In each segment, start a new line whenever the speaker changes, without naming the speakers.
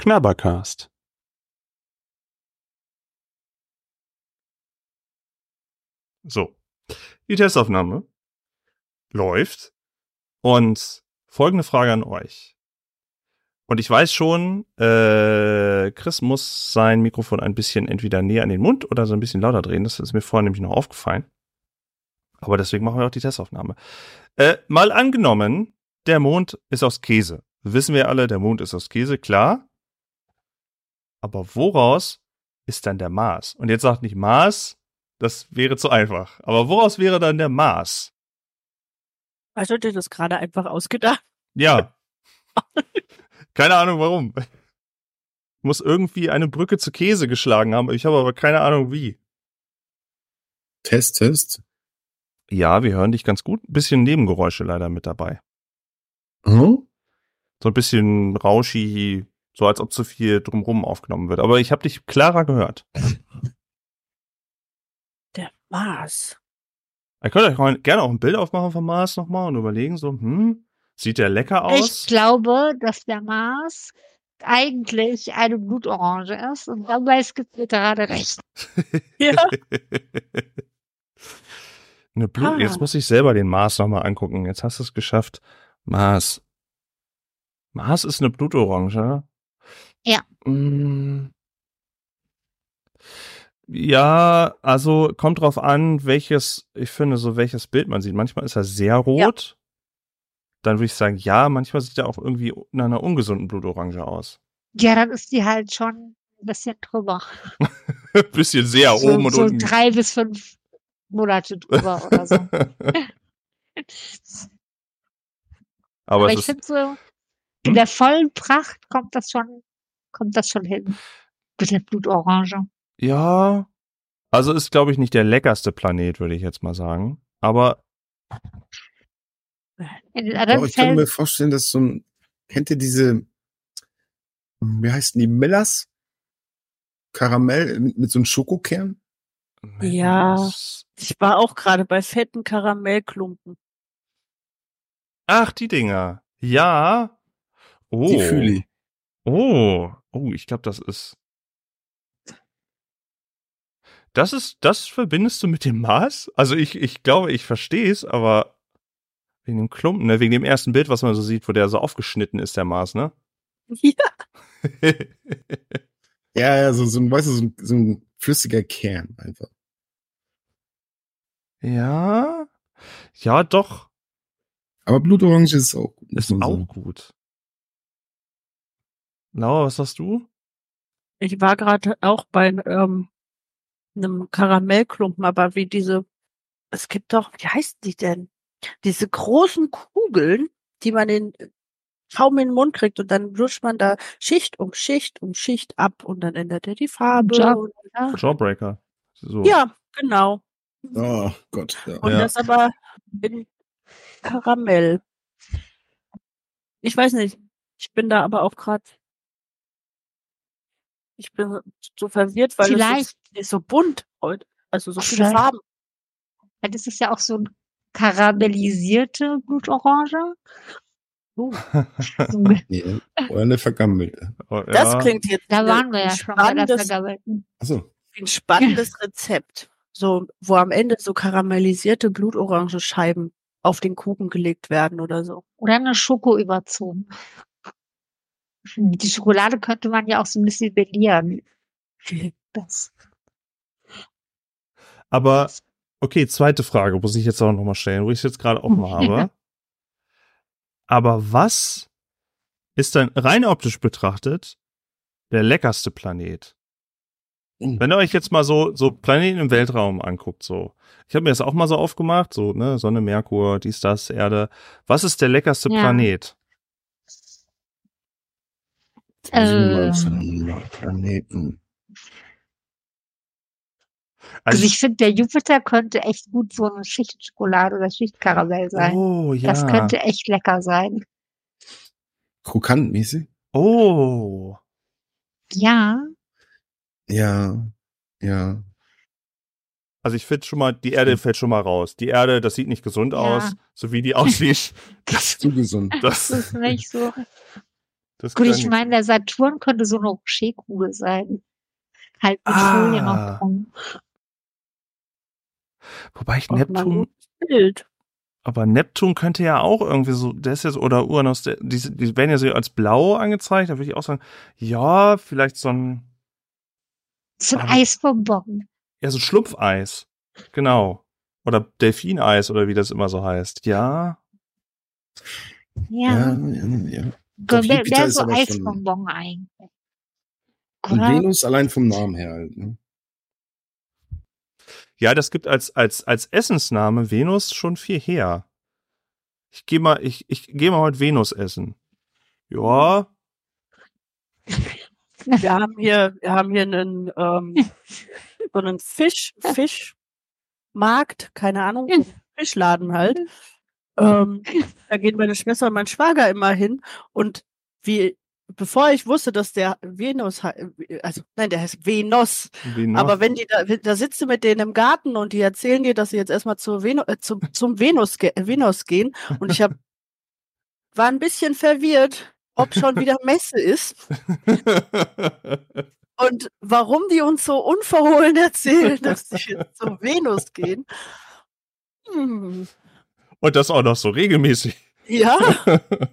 Knabbercast. So, die Testaufnahme läuft und folgende Frage an euch. Und ich weiß schon, äh, Chris muss sein Mikrofon ein bisschen entweder näher an den Mund oder so ein bisschen lauter drehen. Das ist mir vorher nämlich noch aufgefallen. Aber deswegen machen wir auch die Testaufnahme. Äh, mal angenommen, der Mond ist aus Käse. Wissen wir alle, der Mond ist aus Käse, klar. Aber woraus ist dann der Mars? Und jetzt sagt nicht Mars, das wäre zu einfach. Aber woraus wäre dann der Mars?
Hast du dir das gerade einfach ausgedacht?
Ja. keine Ahnung warum. Muss irgendwie eine Brücke zu Käse geschlagen haben. Ich habe aber keine Ahnung wie.
Test, Test.
Ja, wir hören dich ganz gut. Ein bisschen Nebengeräusche leider mit dabei.
Hm?
So ein bisschen rauschi, so als ob zu viel drumrum aufgenommen wird. Aber ich habe dich klarer gehört.
Der Mars.
Ihr könnt euch gerne auch ein Bild aufmachen vom Mars nochmal und überlegen, so, hm, sieht der lecker aus?
Ich glaube, dass der Mars eigentlich eine Blutorange ist und dabei gibt mir gerade recht.
Ja.
Eine Blut
Ah.
Jetzt muss ich selber den Mars nochmal angucken. Jetzt hast du es geschafft. Mars. Mars ist eine Blutorange.
Ja.
Mm. Ja, also kommt drauf an, welches, ich finde, so welches Bild man sieht. Manchmal ist er sehr rot. Dann würde ich sagen, ja, manchmal sieht er auch irgendwie nach einer ungesunden Blutorange aus.
Ja, dann ist die halt schon ein bisschen drüber.
Bisschen sehr
so,
oben und
so
unten.
drei bis fünf Monate drüber oder so.
Aber,
Aber ich finde so, in der vollen Pracht kommt das schon, kommt das schon hin. Mit der Blutorange.
Ja, also ist, glaube ich, nicht der leckerste Planet, würde ich jetzt mal sagen. Aber
In den
Aber
anderen
ich kann mir vorstellen, dass so ein, kennt ihr diese, wie heißen die, Millers? Karamell mit, mit so einem Schokokern?
Ja. Ich war auch gerade bei fetten Karamellklumpen.
Ach, die Dinger. Ja. Oh.
Die fühle ich.
Oh. Oh, ich glaube, das ist. Das ist, das verbindest du mit dem Mars? Also ich, ich glaube, ich verstehe es, aber wegen dem Klumpen, ne? Wegen dem ersten Bild, was man so sieht, wo der so aufgeschnitten ist, der Mars, ne?
Ja.
Ja, ja, so, so ein, weißt du, so ein, so ein flüssiger Kern einfach.
ja. Ja, doch.
Aber Blutorange ist auch gut.
Ist auch
sagen.
gut. Laura, was hast du?
Ich war gerade auch bei ähm, einem Karamellklumpen, aber wie diese, es gibt doch, wie heißen die denn? Diese großen Kugeln, die man in kaum in den Mund kriegt und dann lutscht man da Schicht um Schicht um Schicht ab und dann ändert er die Farbe. Und, ja.
Jawbreaker. So.
ja, genau.
Oh Gott, ja.
Und
Ja.
das aber in Karamell. Ich weiß nicht. Ich bin da aber auch gerade. Ich bin so verwirrt, weil es
Vielleicht.
ist, ist so bunt heute. Also so viele. Farben.
weil das ist ja auch so ein karamellisierte Blutorange. Uh,
Nee, oder eine vergammelte.
Oh,
Das
ja.
klingt jetzt
da
wie
waren wir
ein
ja schon bei der
spannendes,
vergammelten.
Achso.
ein spannendes Rezept. So, wo am Ende so karamellisierte Blutorangenscheiben auf den Kuchen gelegt werden oder so.
Oder eine Schoko überzogen. Die Schokolade könnte man ja auch so ein bisschen belieren. Das.
Aber okay, zweite Frage, muss ich jetzt auch noch mal stellen, wo ich es jetzt gerade offen habe. Aber was ist dann rein optisch betrachtet der leckerste Planet?
Hm.
Wenn ihr euch jetzt mal so so Planeten im Weltraum anguckt, so ich habe mir das auch mal so aufgemacht, so ne Sonne, Merkur, dies, das, Erde. Was ist der leckerste
Ja.
Planet?
Äh.
Planeten.
Also ich finde, der Jupiter könnte echt gut so eine Schicht Schokolade oder Schichtkaramell sein.
oh ja.
Das könnte echt lecker sein.
Krokantmäßig?
oh.
Ja.
Ja. Ja.
Also ich finde schon mal, die Erde fällt schon mal raus. Die Erde, das sieht nicht gesund
Ja.
aus, so wie die aussieht. Das,
Zu gesund.
Das
das,
ist nicht so.
Das
Gut, ich meine, der Saturn könnte so eine Rocherkugel sein. Halt mit
Ah.
Folie noch drum.
Wobei ich
ein
Neptun, aber Neptun könnte ja auch irgendwie so, der ist jetzt, oder Uranus, der, die, die werden ja so als blau angezeigt, da würde ich auch sagen, ja, vielleicht so ein,
So ein
Aber-
Eisbonbon.
ja, so Schlupfeis. Genau. Oder Delfineis oder wie das immer so heißt. Ja.
Ja.
ja, ja.
Der,
Jupiter
der ist
ist
so Eisbonbon eigentlich.
Und? Venus allein vom Namen her halt. Ne?
Ja, das gibt als, als, als Essensname Venus schon viel her. Ich gehe mal, ich, ich gehe mal heute Venus essen. Ja,
Wir haben hier, wir haben hier einen, ähm, so einen Fisch, Fischmarkt, keine Ahnung, Fischladen halt. Ähm, da gehen meine Schwester und mein Schwager immer hin und wie, bevor ich wusste, dass der Venus, also nein, der heißt Venus,
Venus.
aber wenn die da, da sitzt du mit denen im Garten und die erzählen dir, dass sie jetzt erstmal zur Venu, äh, zum, zum Venus, ge Venus gehen und ich hab, war ein bisschen verwirrt, ob schon wieder Messe ist und warum die uns so unverhohlen erzählen, dass sie jetzt zur Venus gehen. Hm,
Und das auch noch so regelmäßig.
ja.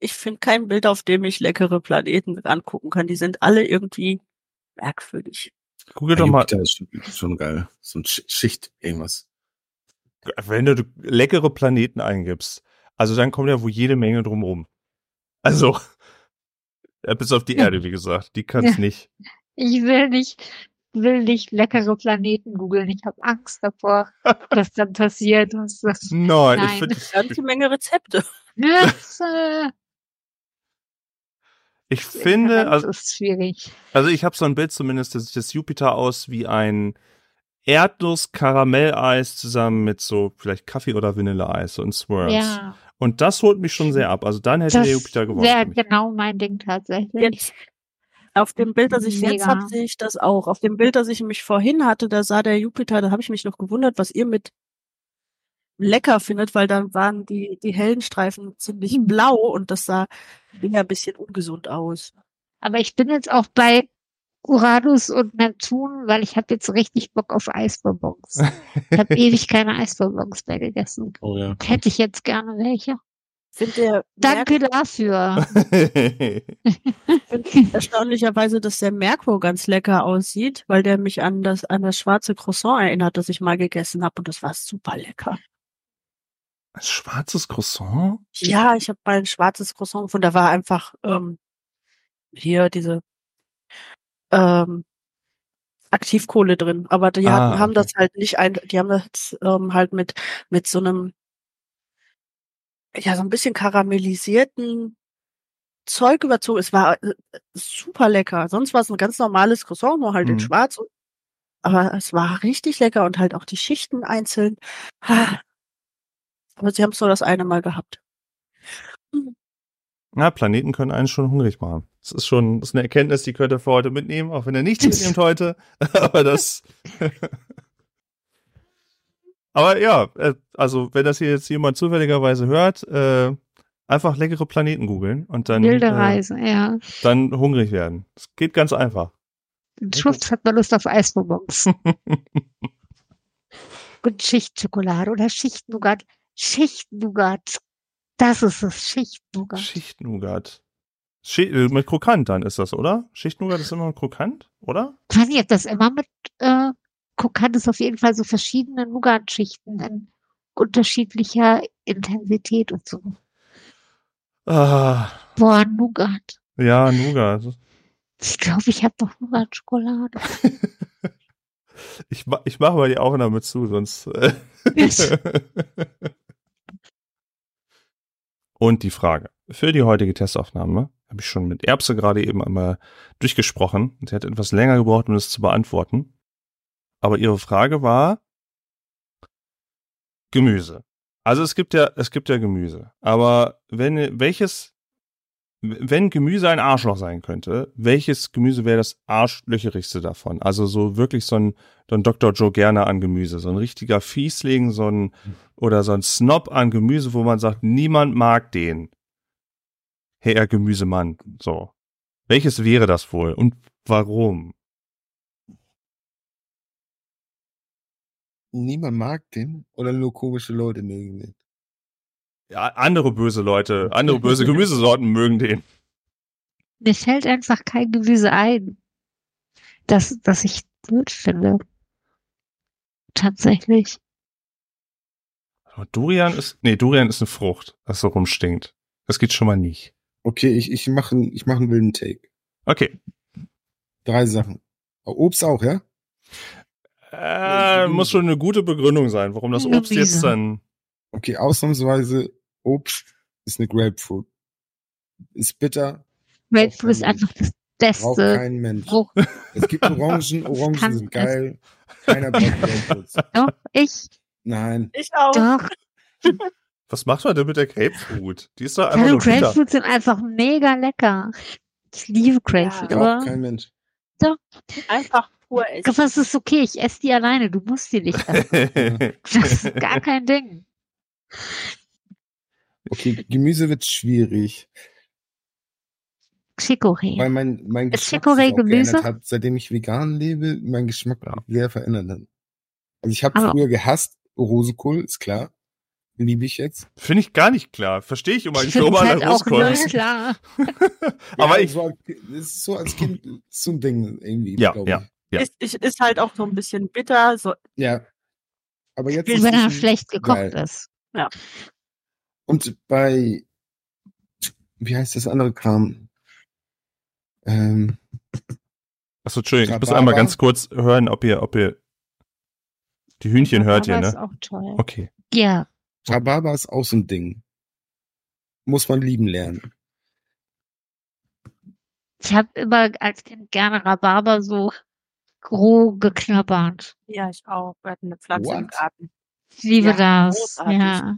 Ich finde kein Bild, auf dem ich leckere Planeten angucken kann. Die sind alle irgendwie merkwürdig.
Google doch mal,
Jupiter ist schon, geil. So ein Sch- Schicht, irgendwas.
wenn du leckere Planeten eingibst, also dann kommt ja wohl jede Menge drumrum. Also, bis auf die. Erde, wie gesagt, die kann's
Ja.
nicht.
Ich will nicht, will nicht leckere Planeten googeln. Ich habe Angst davor, was dann passiert. Was das
Nein, ich
Nein.
finde,
Ganze Menge Rezepte.
das, äh,
ich finde,
das
also,
ist schwierig.
also ich habe so ein Bild zumindest, das sieht das Jupiter aus wie ein Erdnuss-Karamelleis zusammen mit so vielleicht Kaffee oder Vanilleeis und Swirls.
Ja,
Und das holt mich schon sehr ab. Also dann hätte
das
der Jupiter gewonnen.
wäre genau mein Ding tatsächlich.
Jetzt, auf dem Bild, das ich jetzt
Mega.
habe, sehe ich das auch. Auf dem Bild, das ich mich vorhin hatte, da sah der Jupiter, da habe ich mich noch gewundert, was ihr mit lecker findet, weil dann waren die, die hellen Streifen ziemlich
Hm.
blau und das sah eher ein bisschen ungesund aus.
Aber ich bin jetzt auch bei Uranus und Neptun, weil ich habe jetzt richtig Bock auf Eisbonbons. Ich habe ewig keine Eisbonbons mehr gegessen.
Oh ja.
Hätte ich jetzt gerne welche.
Find der
Danke dafür.
Merk erstaunlicherweise, dass der Merkur ganz lecker aussieht, weil der mich an das, an das schwarze Croissant erinnert, das ich mal gegessen habe und das war super lecker.
Ein schwarzes Croissant?
Ja, ich habe mal ein schwarzes Croissant gefunden. Da war einfach ähm, hier diese ähm, Aktivkohle drin. Aber die
Ah,
hatten, haben
okay.
das halt nicht ein, die haben das ähm, halt mit mit so einem ja so ein bisschen karamellisierten Zeug überzogen. Es war äh, super lecker. Sonst war es ein ganz normales Croissant, nur halt in
Mhm.
Schwarz. Und, aber es war richtig lecker und halt auch die Schichten einzeln. Aber sie haben es nur das eine Mal gehabt.
Na, Planeten können einen schon hungrig machen. Das ist schon, das ist eine Erkenntnis, die könnt ihr für heute mitnehmen, auch wenn ihr nichts mitnehmt heute. Aber das. Aber ja, äh, also wenn das hier jetzt jemand zufälligerweise hört, äh, einfach leckere Planeten googeln und dann,
Wilde
äh,
Reise, ja.
dann hungrig werden. Das geht ganz einfach.
Schwupps hat man Lust auf Eisbonbons. Und Schichtschokolade oder Schichtnougat. Schichtnougat. Das ist es, Schichtnougat.
Schichtnougat. Schi äh, mit Krokant dann ist das, oder? Schichtnougat ist immer noch Krokant, oder?
Ich weiß nicht, ob das immer mit äh, Krokant ist auf jeden Fall so verschiedene Nougat-Schichten in unterschiedlicher Intensität und so.
Ah,
Boah, Nougat.
ja, Nougat.
Ich glaube, ich habe noch Nougat-Schokolade.
Ich, ich mache mal die Aufnahme zu, sonst. Äh Und die Frage für die heutige Testaufnahme habe ich schon mit Erbse gerade eben einmal durchgesprochen. Sie hat etwas länger gebraucht, um das zu beantworten. Aber ihre Frage war Gemüse. Also es gibt ja, es gibt ja Gemüse. Aber wenn welches, wenn Gemüse ein Arschloch sein könnte, welches Gemüse wäre das arschlöcherigste davon? Also so wirklich so ein, so ein Dr. Joe gerne an Gemüse, so ein richtiger Fiesling, so ein oder so ein Snob an Gemüse, wo man sagt, niemand mag den. Herr Gemüsemann. So. Welches wäre das wohl und warum?
Niemand mag den oder nur komische Leute mögen den.
Ja, andere böse Leute, andere böse Gemüsesorten mögen den.
Mir fällt einfach kein Gemüse ein, das, das ich gut finde. Tatsächlich.
Aber Durian ist, nee, Durian ist eine Frucht, das so rumstinkt. Das geht schon mal nicht.
Okay, ich, ich mache ich mach einen wilden Take.
Okay.
Drei Sachen. Obst auch, ja?
Äh, muss schon eine gute Begründung sein, warum das Obst jetzt dann.
Okay, ausnahmsweise Obst ist eine Grapefruit. Ist bitter,
Grapefruit ist einfach das
braucht
beste
kein Mensch.
Frucht.
Es gibt Orangen, Orangen sind geil. Keiner braucht Grapefruits.
Doch, ich,
Nein.
Ich auch.
doch.
Was macht man denn mit der Grapefruit? Die ist doch einfach nur bitter.
Grapefruits sind einfach mega lecker. Ich liebe Grapefruit,
Ja.
Braucht kein Mensch.
Einfach pur essen.
das ist okay. Ich esse die alleine. Du musst die nicht essen. Das ist gar kein Ding.
Okay, Gemüse wird schwierig,
Chicorée.
weil mein, mein
Ist
Geschmack
Chicorée Gemüse?
hat, seitdem ich vegan lebe, mein Geschmack
Ja.
sehr verändert hat. Also ich habe früher gehasst Rosenkohl, ist klar. Liebe ich jetzt.
Finde ich gar nicht klar. Verstehe ich immer
Ich
nicht, warum
halt auch
Roscoe.
klar.
Aber
ja,
ich-
So, als- das ist so als Kind so ein Ding irgendwie.
Ja, ja. Ja.
Ist, ich, ist halt auch so ein bisschen bitter. So.
Ja. Aber jetzt
Wenn
ist
er schlecht gekocht
geil.
ist.
Und bei, wie heißt das andere Kram? Ähm,
Achso, Entschuldigung, ich muss
Rhabarber.
einmal ganz kurz hören, ob ihr, ob ihr die Hühnchen hört ihr,
Aber ist
ne?
auch toll.
Okay.
Ja.
Rhabarber ist auch so ein Ding. Muss man lieben lernen.
Ich habe immer als Kind gerne Rhabarber so roh geknabbert.
ja, ich auch. Wir hatten eine Pflanze im
What?
Garten.
Ich liebe
Ja,
das.
großartig.
Ja.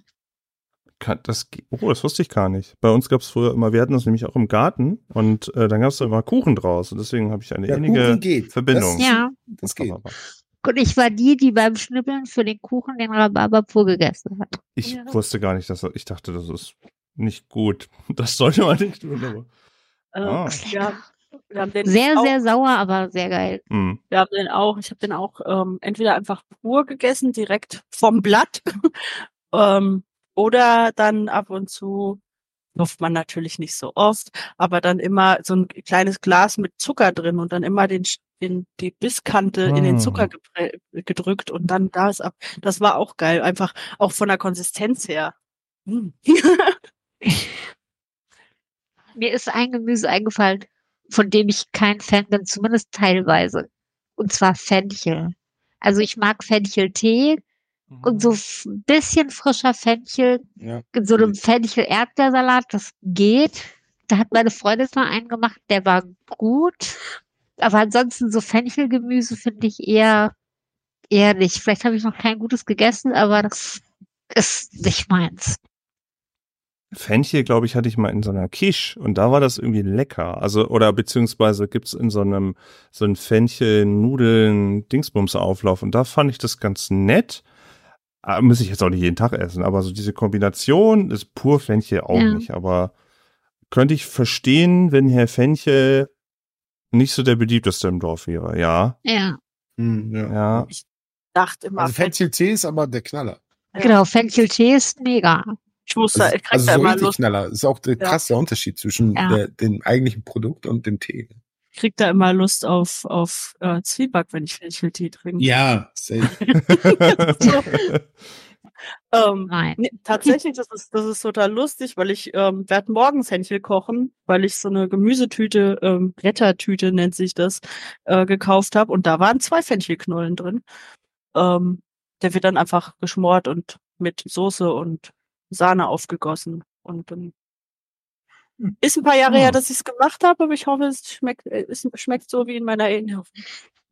Kann, das, oh, das wusste ich gar nicht. Bei uns gab es früher immer, wir hatten das nämlich auch im Garten und äh, dann gab es da immer Kuchen draus und deswegen habe ich eine
Ja,
innige. Verbindung.
Das,
Ja.
das geht.
Und ich war die, die beim Schnippeln für den Kuchen den Rhabarber pur gegessen hat.
Ich
Ja.
wusste gar nicht, dass ich dachte, das ist nicht gut. Das sollte man nicht tun. Aber.
Äh,
Ah.
ja,
Sehr,
auch,
sehr sauer, aber sehr geil.
Hm.
Wir haben den auch, ich habe den auch ähm, entweder einfach pur gegessen, direkt vom Blatt, ähm, oder dann ab und zu, hofft man natürlich nicht so oft, aber dann immer so ein kleines Glas mit Zucker drin und dann immer den, den die Bisskante in den
Ah.
Zucker gedrückt und dann da ist ab. Das war auch geil, einfach auch von der Konsistenz her. Hm.
Mir ist ein Gemüse eingefallen, von dem ich kein Fan bin, zumindest teilweise. Und zwar Fenchel. Also ich mag Fencheltee und so ein bisschen frischer Fenchel
Ja.
in so einem Fenchel-Erdbeersalat, das geht. Da hat meine Freundin mal einen gemacht, der war gut. Aber ansonsten so Fenchelgemüse finde ich eher, eher nicht. Vielleicht habe ich noch kein gutes gegessen, aber das ist nicht meins.
Fenchel, glaube ich, hatte ich mal in so einer Quiche und da war das irgendwie lecker. Also, oder beziehungsweise gibt's in so einem, so ein Fenchel-Nudeln-Dingsbums-Auflauf und da fand ich das ganz nett. Ah, muss ich jetzt auch nicht jeden Tag essen, aber so diese Kombination ist pur Fenchel auch
Ja.
nicht. Aber könnte ich verstehen, wenn Herr Fenchel nicht so der beliebteste im Dorf wäre, ja.
Ja,
Hm, ja.
Ja.
Dachte immer,
Also Fenchel-Tee ist aber der Knaller.
Genau. Fencheltee ist mega.
Ich wusste,
Also,
ich krieg
also
da
so
immer
richtig
Lust,
Knaller. Ist auch der
Ja.
krasse Unterschied zwischen
Ja.
der, dem eigentlichen Produkt und dem Tee.
krieg da immer Lust auf, auf äh, Zwieback, wenn ich Fencheltee trinke.
Ja, safe.
Ähm,
Nein.
Nee, tatsächlich, das ist, das ist total lustig, weil ich ähm, werde morgens Hähnchen kochen, weil ich so eine Gemüsetüte, ähm, Rettertüte nennt sich das, äh, gekauft habe und da waren zwei Fenchelknollen drin. Ähm, der wird dann einfach geschmort und mit Soße und Sahne aufgegossen und dann ist ein paar Jahre
Oh.
her, dass ich es gemacht habe, aber ich hoffe, es schmeckt, äh, es schmeckt so wie in meiner Erinnerung.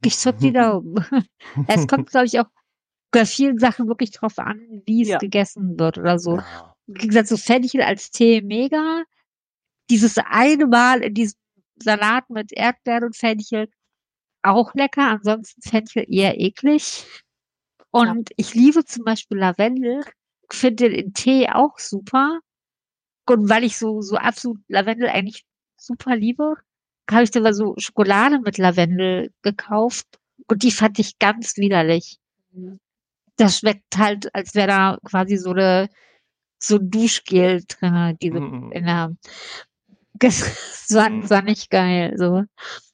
Ich drück die Daumen. es kommt, glaube ich, auch bei vielen Sachen wirklich drauf an, wie es
Ja.
gegessen wird oder so. Im Gegensatz zu Fenchel als Tee mega. Dieses eine Mal in diesem Salat mit Erdbeeren und Fenchel auch lecker. Ansonsten Fenchel eher eklig. Und ich liebe zum Beispiel Lavendel. Finde den in Tee auch super. Und weil ich so, so absolut Lavendel eigentlich super liebe, habe ich dann mal so Schokolade mit Lavendel gekauft. Und die fand ich ganz widerlich. Das schmeckt halt, als wäre da quasi so eine, so ein Duschgel drin, diese,
Mm.
in der, das war, das war nicht geil, so.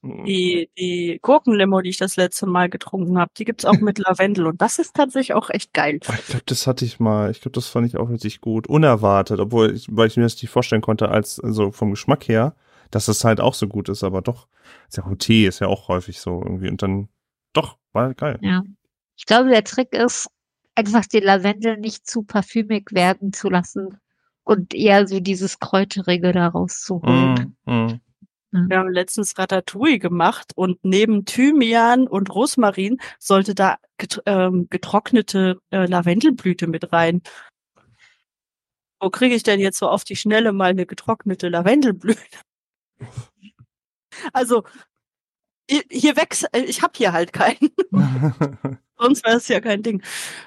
Die, die Gurkenlimo, die ich das letzte Mal getrunken habe, die gibt's auch mit Lavendel und das ist tatsächlich auch echt geil.
Oh, Ich glaube, das hatte ich mal. Ich glaube, das fand ich auch richtig gut. Unerwartet, obwohl ich, weil ich mir das nicht vorstellen konnte, als also vom Geschmack her, dass das halt auch so gut ist, aber doch, ist ja auch Tee, ist ja auch häufig so irgendwie. Und dann, doch, war geil.
Ja. Ich glaube, der Trick ist, einfach den Lavendel nicht zu parfümig werden zu lassen und eher so dieses Kräuterige da rauszuholen.
Mm, mm.
Wir haben letztens Ratatouille gemacht und neben Thymian und Rosmarin sollte da get ähm, getrocknete äh, Lavendelblüte mit rein. Wo kriege ich denn jetzt so auf die Schnelle mal eine getrocknete Lavendelblüte? Also hier, hier wächst, äh, ich habe hier halt keinen, sonst wäre es ja kein Ding.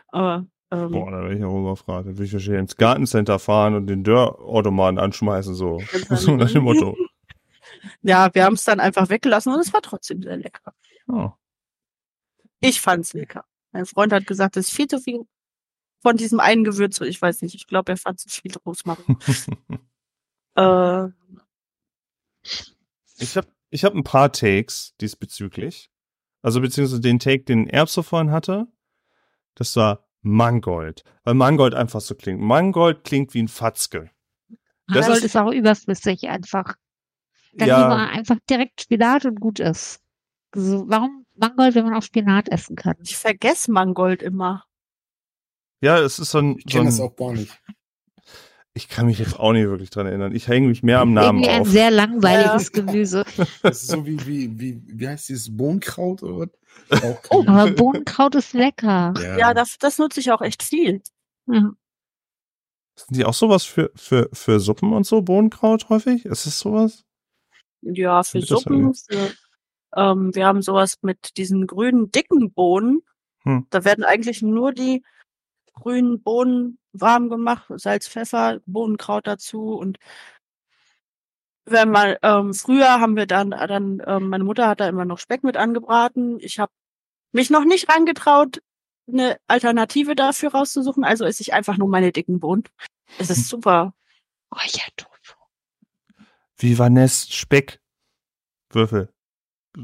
Aber ähm,
Boah, da wäre ich auch überfragt. Da würde ich wahrscheinlich ins Gartencenter fahren und den Dörrautomaten anschmeißen, so. so nach dem Motto.
ja, wir haben es dann einfach weggelassen und es war trotzdem sehr lecker.
Oh.
Ich fand's lecker. Mein Freund hat gesagt, es ist viel zu viel von diesem einen Gewürz. Ich weiß nicht, ich glaube, er fand zu viel Rosmarin. äh,
Ich habe ich hab ein paar Takes diesbezüglich. Also beziehungsweise den Take, den Erb so vorhin hatte, das war Mangold. Weil Mangold einfach so klingt. Mangold klingt wie ein Fatzke. Das
Mangold
ist-
ist, auch überflüssig einfach. Dann
Ja.
lieber einfach direkt Spinat und gut ist. Also, warum Mangold, wenn man auch Spinat essen kann?
ich vergesse Mangold immer.
Ja, es ist so ein,
Ich
so
kenne
ein
das auch gar nicht.
Ich kann mich jetzt auch nicht wirklich dran erinnern. Ich hänge mich mehr am Namen
Irgendwie ein
auf.
sehr langweiliges Gemüse.
Das ist so wie, wie, wie, wie heißt dieses Bohnenkraut oder
Oh,
Aber Bohnenkraut ist lecker.
Ja, das, das nutze ich auch echt viel.
Ja.
Sind die auch sowas für, für, für Suppen und so, Bohnenkraut häufig? Ist es sowas?
Ja, für
Das
Suppen. Für, ähm, wir haben sowas mit diesen grünen, dicken Bohnen.
Hm.
Da werden eigentlich nur die grünen Bohnen warm gemacht, Salz, Pfeffer, Bohnenkraut dazu und wenn man ähm, früher haben wir dann dann ähm, meine Mutter hat da immer noch Speck mit angebraten. Ich habe mich noch nicht rangetraut, eine Alternative dafür rauszusuchen. Also esse ich einfach nur meine dicken Bohnen. Es ist super.
Räuchertofu.
Vivaness Speck. Würfel.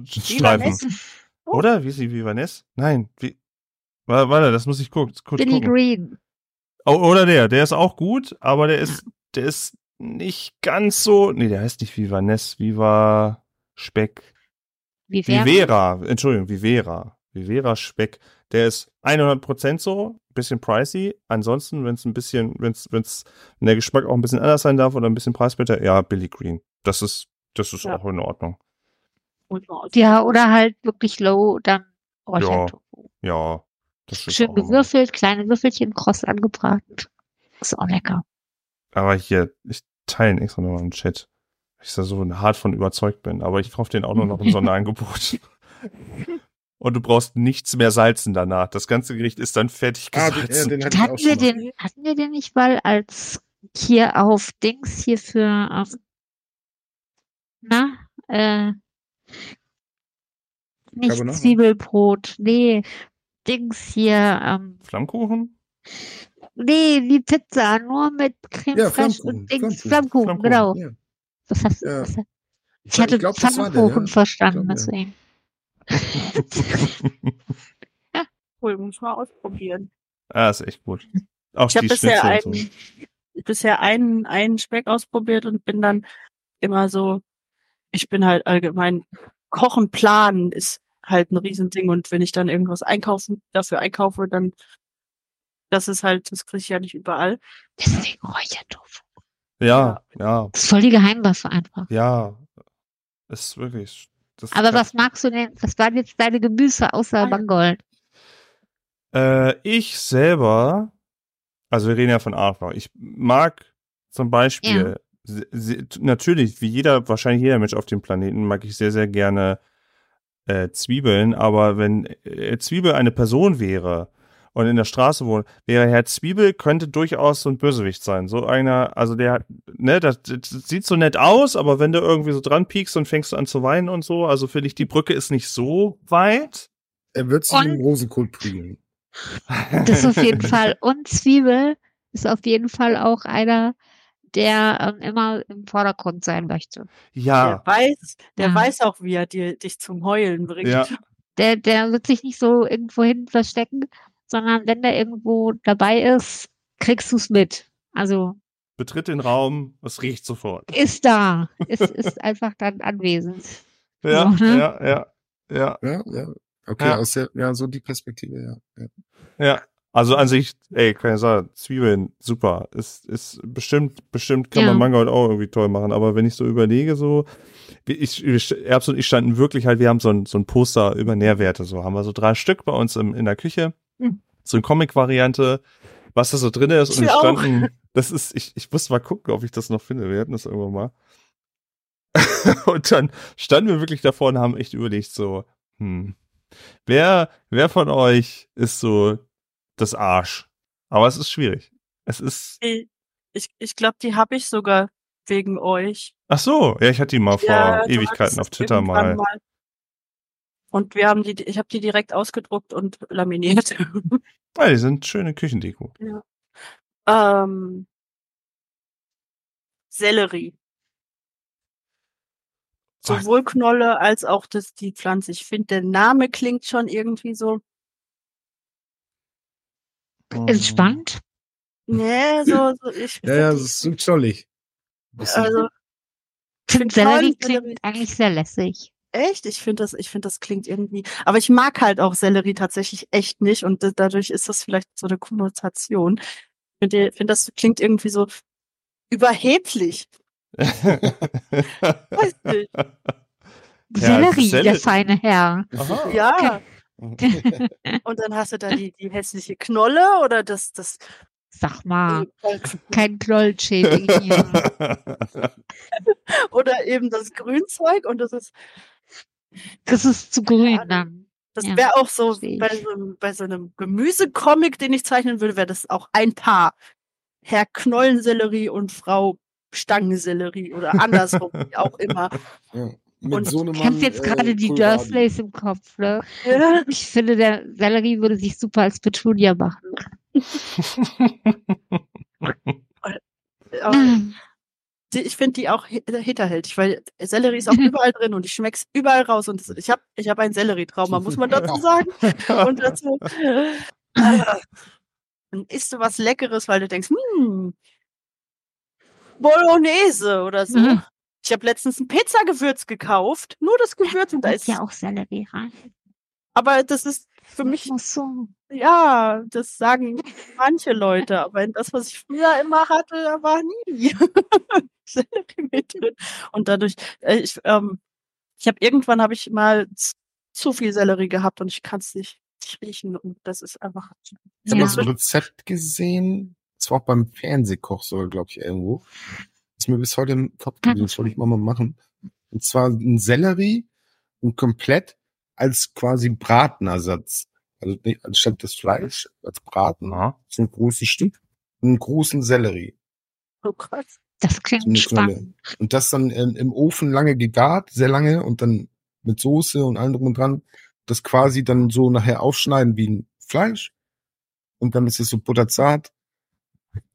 Streifen.
Vivaness?
Oder? Wie ist die Vivaness? Nein. Wie, Wa- warte, das muss ich kurz, kurz
Billy
gucken.
Green.
Oh, oder der, der ist auch gut, aber der ist, der ist nicht ganz so, nee, der heißt nicht Vivaness, Viva Speck.
Wäre?
Vivera, Entschuldigung, Vivera. Vivera Speck. Der ist 100% so, bisschen pricey. Ansonsten, wenn es ein bisschen, wenn es, wenn's, wenn der Geschmack auch ein bisschen anders sein darf oder ein bisschen preiswerter, ja, Billy Green. Das ist, das ist
Ja.
auch in Ordnung.
Ja, oder halt wirklich low, dann Räuchertofu.
Ja, ist
Schön gewürfelt, kleine Würfelchen kross angebraten. Ist auch lecker.
Aber hier, ich teile extra nochmal im Chat. weil Ich da so hart von überzeugt bin. Aber ich kaufe den auch nur noch im Sonderangebot. Und du brauchst nichts mehr salzen danach. Das ganze Gericht ist dann fertig
Ah, den,
gesalzen.
äh, den
Hatten wir den, hatten wir den nicht mal als hier auf Dings hier für auf, na, äh, nicht? Zwiebelbrot, nee, Dings hier, ähm,
Flammkuchen?
nee, die Pizza, nur mit Creme
Ja,
fraiche
Flammkuchen,
und Dings,
Flammkuchen.
Flammkuchen, genau.
Ja.
Was hast
Ja.
was, ich
Ja,
hatte
ich glaub,
Pfannkuchen
ja.
verstanden,
Ich glaub, ja.
deswegen.
Cool, muss mal ausprobieren.
ah, ist echt gut. Auch
Ich habe bisher
und
einen, bisher einen, einen Speck ausprobiert und bin dann immer so, ich bin halt allgemein, Kochen planen ist halt ein Riesending und wenn ich dann irgendwas einkaufen, dafür einkaufe, dann, das ist halt, das kriege ich ja nicht überall.
Deswegen Räuchertofu.
Ja, ja,
Das ist voll die Geheimwaffe einfach.
ja. Ist wirklich. Das
Aber was magst du denn? Was waren jetzt deine Gemüse außer
Ah, ja.
Mangold?
Äh, ich selber, also wir reden ja von Artwork. Ich mag zum Beispiel, se- natürlich, wie jeder, wahrscheinlich jeder Mensch auf dem Planeten, mag ich sehr, sehr gerne äh, Zwiebeln, aber wenn äh, Zwiebel eine Person wäre und in der Straße wohnt, wäre Herr Zwiebel könnte durchaus so ein Bösewicht sein. So einer, also der hat, ne, das, das sieht so nett aus, aber wenn du irgendwie so dran piekst und fängst du an zu weinen und so, also finde ich, die Brücke ist nicht so weit.
Er wird sich im Rosenkohl prügeln.
Das auf jeden Fall. Und Zwiebel ist auf jeden Fall auch einer, der ähm, immer im Vordergrund sein möchte.
Ja,
Der weiß, der
Ja.
weiß auch, wie er dir, dich zum Heulen bringt.
Ja.
Der, der wird sich nicht so irgendwo hin verstecken, sondern wenn der irgendwo dabei ist, kriegst du's mit. Also
betritt den Raum, es riecht sofort.
ist da. Ist, ist einfach dann anwesend.
Ja,
So, ne?
ja, ja, ja,
Ja, ja. Okay,
Ja.
aus der, ja, so die Perspektive, ja. ja.
ja. Also an sich, ey, kann ich sagen, Zwiebeln, super. Ist, ist bestimmt, bestimmt kann
Ja.
man Mangold auch irgendwie toll machen. Aber wenn ich so überlege, so, ich, ich- Erbs und ich standen wirklich halt, wir haben so ein, so ein Poster über Nährwerte, so haben wir so drei Stück bei uns im, in der Küche.
Hm.
So eine Comic-Variante, was da so drin ist. Und
Wir
es
auch.
standen, das ist, ich, ich muss mal gucken, ob ich das noch finde. Wir hatten das irgendwann mal. und dann standen wir wirklich davor und haben echt überlegt, so, hm, wer, wer von euch ist so das Arsch? Aber es ist schwierig. Es ist,
Ich, ich glaube, die habe ich sogar wegen euch.
ach so, ja, ich hatte die mal vor
Ja,
Ewigkeiten auf Twitter
irgendwann
mal.
Und wir haben die, ich habe die direkt ausgedruckt und laminiert.
Ja, die sind schöne Küchendeko.
ähm, Sellerie. Sowohl Knolle als auch das, die Pflanze. Ich finde, der Name klingt schon irgendwie so,
Entspannt.
nee, so, so ich
Ja, ja, das ist. Bisschen-
Also,
Ich finde, Sellerie
Sellerie-
klingt eigentlich sehr lässig.
echt? Ich finde das, ich finde das klingt irgendwie, aber ich mag halt auch Sellerie tatsächlich echt nicht und da- dadurch ist das vielleicht so eine Konnotation. Ich finde, find das klingt irgendwie so überheblich. Weiß nicht.
Sellerie,
Selle-
der feine Herr.
Aha.
Ja. Und dann hast du da die, die hässliche Knolle oder das, das
Sag mal, kein Knollschädling hier.
oder eben das Grünzeug und das ist,
Das ist zu grün dann.
das
Ja,
wäre auch so bei so, einem- bei so einem Gemüsecomic, den ich zeichnen würde, wäre das auch ein Paar. Herr Knollensellerie und Frau Stangensellerie oder andersrum, wie auch immer.
ja. Mit
Und
so einem
Ich habe jetzt
äh,
gerade die
Kohlrabi.
Dursleys im Kopf. Ne?
Ja.
Ich finde, der Sellerie würde sich super als Petunia machen.
Ich finde die auch hi- hinterhältig, weil Sellerie ist auch überall drin und ich schmeck's überall raus. Und ich habe ich hab ein Sellerietrauma, muss man dazu sagen. Und dazu äh, dann isst du was Leckeres, weil du denkst, hm, Bolognese oder so.
Mhm.
Ich habe letztens ein Pizzagewürz gekauft, nur das Gewürz und da ist
ist ja auch Sellerie rein.
aber das ist für mich
so.
ja, das sagen manche Leute, aber das, was ich früher immer hatte, da war nie Sellerie mit drin. Und dadurch, äh, ich, ähm, ich habe irgendwann habe ich mal zu viel Sellerie gehabt und ich kann es nicht, riechen und das ist einfach.
Ich habe
Ja.
mal so ein Rezept gesehen, das war auch beim Fernsehkoch sogar, glaube ich, irgendwo. Ist mir bis heute im Kopf geblieben, das wollte ich mal mal machen. Und zwar ein Sellerie und komplett als quasi Bratenersatz. Also nicht anstatt das Fleisch als Braten.
Na?
So ein großes Stück. Einen großen Sellerie.
So krass.
Das
So
klingt
Knolle.
spannend.
Und das dann ähm, im Ofen lange gegart, sehr lange und dann mit Soße und allem drum und dran. Das quasi dann so nachher aufschneiden wie ein Fleisch. Und dann ist es so butterzart.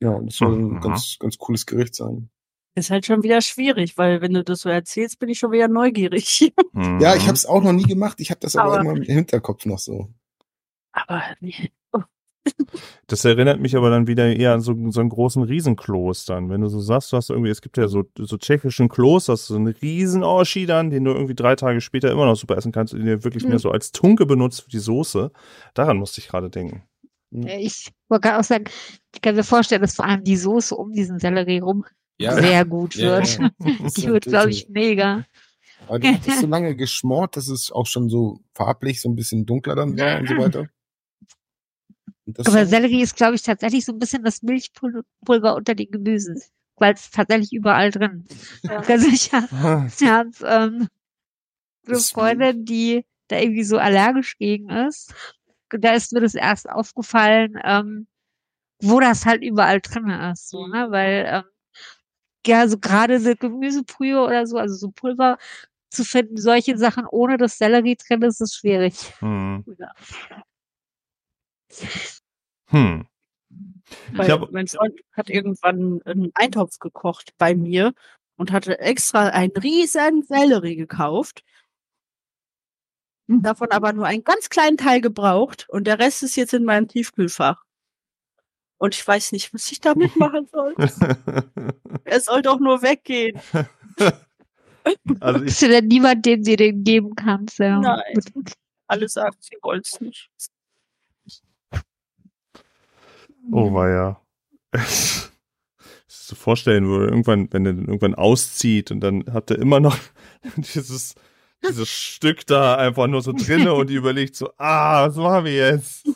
Ja, und das soll ein
Mhm.
ganz, ganz cooles Gericht sein.
Ist halt schon wieder schwierig, weil wenn du das so erzählst, bin ich schon wieder neugierig.
Ja, ich
Mhm.
habe es auch noch nie gemacht. Ich habe das aber,
Aber-
immer im Hinterkopf noch so.
Aber nee.
Das erinnert mich aber dann wieder eher an so, so einen großen Riesenklostern. Wenn du so sagst, du hast irgendwie, es gibt ja so, so tschechischen Klosters, so einen riesen dann, den du irgendwie drei Tage später immer noch super essen kannst, den du wirklich
Mhm.
mehr so als Tunke benutzt für die Soße. Daran musste ich gerade denken.
Ich wollte gerade auch sagen, ich kann mir vorstellen, dass vor allem die Soße um diesen Sellerie rum sehr gut
Ja,
wird.
ja. Das
Die wird, glaube ich, mega.
Aber die hat das so lange geschmort, dass es auch schon so farblich so ein bisschen dunkler dann war und so weiter. Und
Aber Sellerie ist, glaube ich, tatsächlich so ein bisschen das Milchpulver unter den Gemüsen, weil es tatsächlich überall drin.
Ja.
Also ich habe ja, ähm, so eine Freundin, die da irgendwie so allergisch gegen ist. da ist mir das erst aufgefallen, ähm, wo das halt überall drin ist, so, ne, weil, ähm, ja, so gerade so Gemüsebrühe oder so, also so Pulver zu finden, solche Sachen ohne das Sellerie drin ist, ist schwierig.
Hm.
Ja.
Hm.
Weil
hab-
mein Freund hat irgendwann einen Eintopf gekocht bei mir und hatte extra einen riesen Sellerie gekauft. Davon aber nur einen ganz kleinen Teil gebraucht und der Rest ist jetzt in meinem Tiefkühlfach. Und ich weiß nicht, was ich damit machen soll. Er soll doch nur weggehen.
also
Bist du denn niemand, dem sie den geben kannst? Ja.
Nein. Alle sagen, sie wollen es nicht.
oh weia. Das zu vorstellen, wo er irgendwann, wenn er dann irgendwann auszieht und dann hat er immer noch dieses, dieses Stück da einfach nur so drinne und die überlegt so, ah, was machen wir jetzt?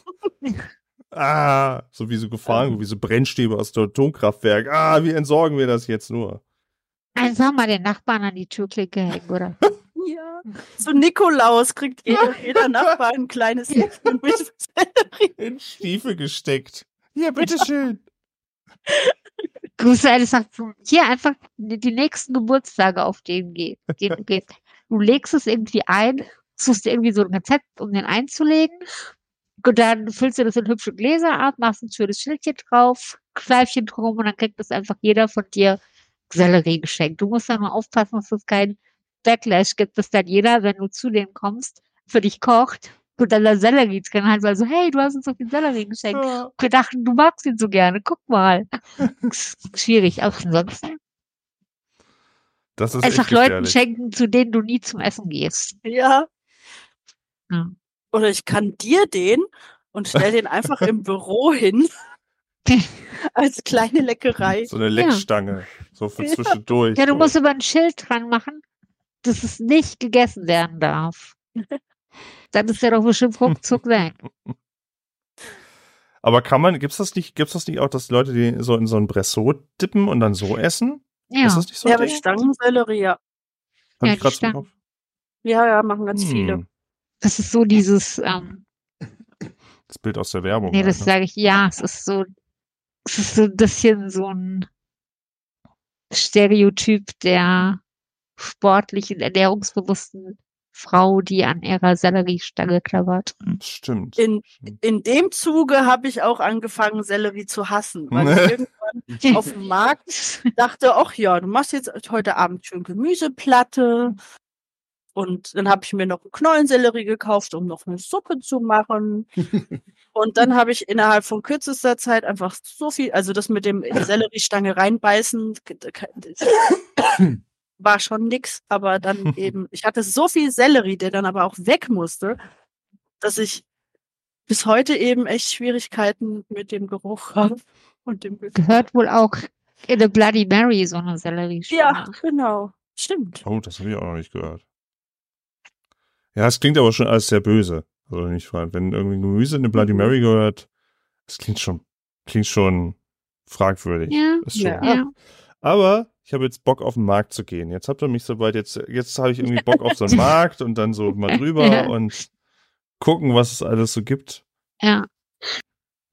Ah, so wie so Gefahren, wie so Brennstäbe aus dem Atomkraftwerk. Ah, wie entsorgen wir das jetzt nur?
Einfach mal den Nachbarn an die Türklinke hängen, oder?
Ja. So Nikolaus kriegt jeder, jeder Nachbar ein kleines Häppchen mit.
In Stiefel gesteckt. Ja, bitteschön.
Grüße eines hier einfach die die nächsten Geburtstage auf den geht. Den du, gehst. du legst es irgendwie ein, suchst dir irgendwie so ein Rezept, um den einzulegen. Und dann füllst du das in hübsche Gläser ab, machst ein schönes Schildchen drauf, Kneifchen drum und dann kriegt das einfach jeder von dir Sellerie geschenkt. Du musst dann nur aufpassen, dass es keinen Backlash gibt, dass dann jeder, wenn du zu dem kommst, für dich kocht und dann da Sellerie drin hat, weil so, hey, du hast uns so viel Sellerie geschenkt.
Ja.
Wir dachten, du magst ihn so gerne, guck mal. Schwierig, aber ansonsten
Das ist
einfach Leuten
gefährlich.
schenken, zu denen du nie zum Essen gehst.
Ja.
Ja.
Oder ich kann dir den und stell den einfach im Büro hin. Als kleine Leckerei.
So eine Leckstange. So für zwischendurch.
Ja, du musst aber ein Schild dran machen, dass es nicht gegessen werden darf. Dann ist der doch bestimmt ruckzuck weg.
Aber kann man, gibt's das nicht, gibt's das nicht auch, dass Leute die so in so ein Bressot dippen und dann so essen?
Ja.
Ist das nicht so?
Ja,
ein
aber? Stangensellerie, ja.
Hab
Ja,
ich grad
die
so.
Ja, ja, machen ganz viele.
Das ist so dieses, ähm,
Das Bild aus der Werbung.
nee,
halt,
das
ne?
sage ich, ja, es ist so, es ist so ein bisschen so ein Stereotyp der sportlichen, ernährungsbewussten Frau, die an ihrer Selleriestange klappert.
Stimmt.
In,
Stimmt.
in dem Zuge habe ich auch angefangen, Sellerie zu hassen, weil ich irgendwann auf dem Markt dachte, ach ja, du machst jetzt heute Abend schön Gemüseplatte. Und dann habe ich mir noch Knollensellerie gekauft, um noch eine Suppe zu machen. Und dann habe ich innerhalb von kürzester Zeit einfach so viel, also das mit dem in die Selleriestange reinbeißen, war schon nix. Aber dann eben, ich hatte so viel Sellerie, der dann aber auch weg musste, dass ich bis heute eben echt Schwierigkeiten mit dem Geruch habe und dem Gefühl.
Gehört wohl auch in eine Bloody Mary so eine Selleriestange.
Ja, genau. Stimmt.
Oh, das habe ich auch noch nicht gehört. Ja, es klingt aber schon alles sehr böse. Also nicht wahr? Wenn irgendwie Gemüse in eine Bloody
Mhm.
Mary gehört, das klingt schon, klingt schon fragwürdig.
Ja,
schon.
Ja.
ja.
Aber ich habe jetzt Bock auf den Markt zu gehen. Jetzt habt ihr mich soweit, jetzt, jetzt habe ich irgendwie Bock auf so einen Markt und dann so mal drüber
Ja.
und gucken, was es alles so gibt.
Ja.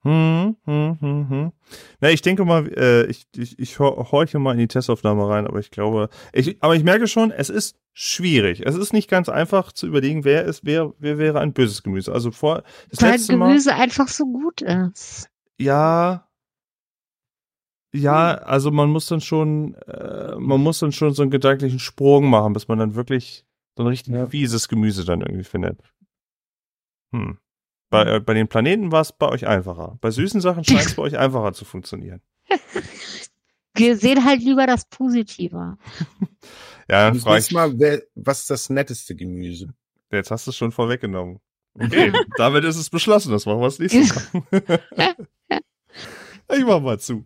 Hm, hm, hm, hm. Na, ich denke mal, äh, ich, ich, ich hor- horche mal in die Testaufnahme rein, aber ich glaube, ich, aber ich merke schon, es ist schwierig. Es ist nicht ganz einfach zu überlegen, wer ist, wer, wer wäre ein böses Gemüse. Also vor, das
Weil
letzte Mal,
Gemüse einfach so gut ist.
ja, ja, also man muss dann schon, äh, man muss dann schon so einen gedanklichen Sprung machen, bis man dann wirklich so ein richtig
Ja.
fieses Gemüse dann irgendwie findet. Hm. Bei, äh, bei den Planeten war es bei euch einfacher. Bei süßen Sachen scheint es bei euch einfacher zu funktionieren.
Wir sehen halt lieber das Positive.
Ja, dann frage ich,
Mal, wer, was ist das netteste Gemüse?
jetzt hast du es schon vorweggenommen. Okay, damit ist es beschlossen, das machen wir das nächste Mal. ich mach mal zu.